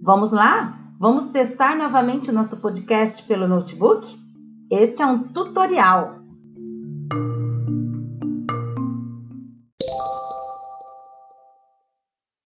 Vamos lá? Vamos testar novamente o nosso podcast pelo notebook? Este é um tutorial.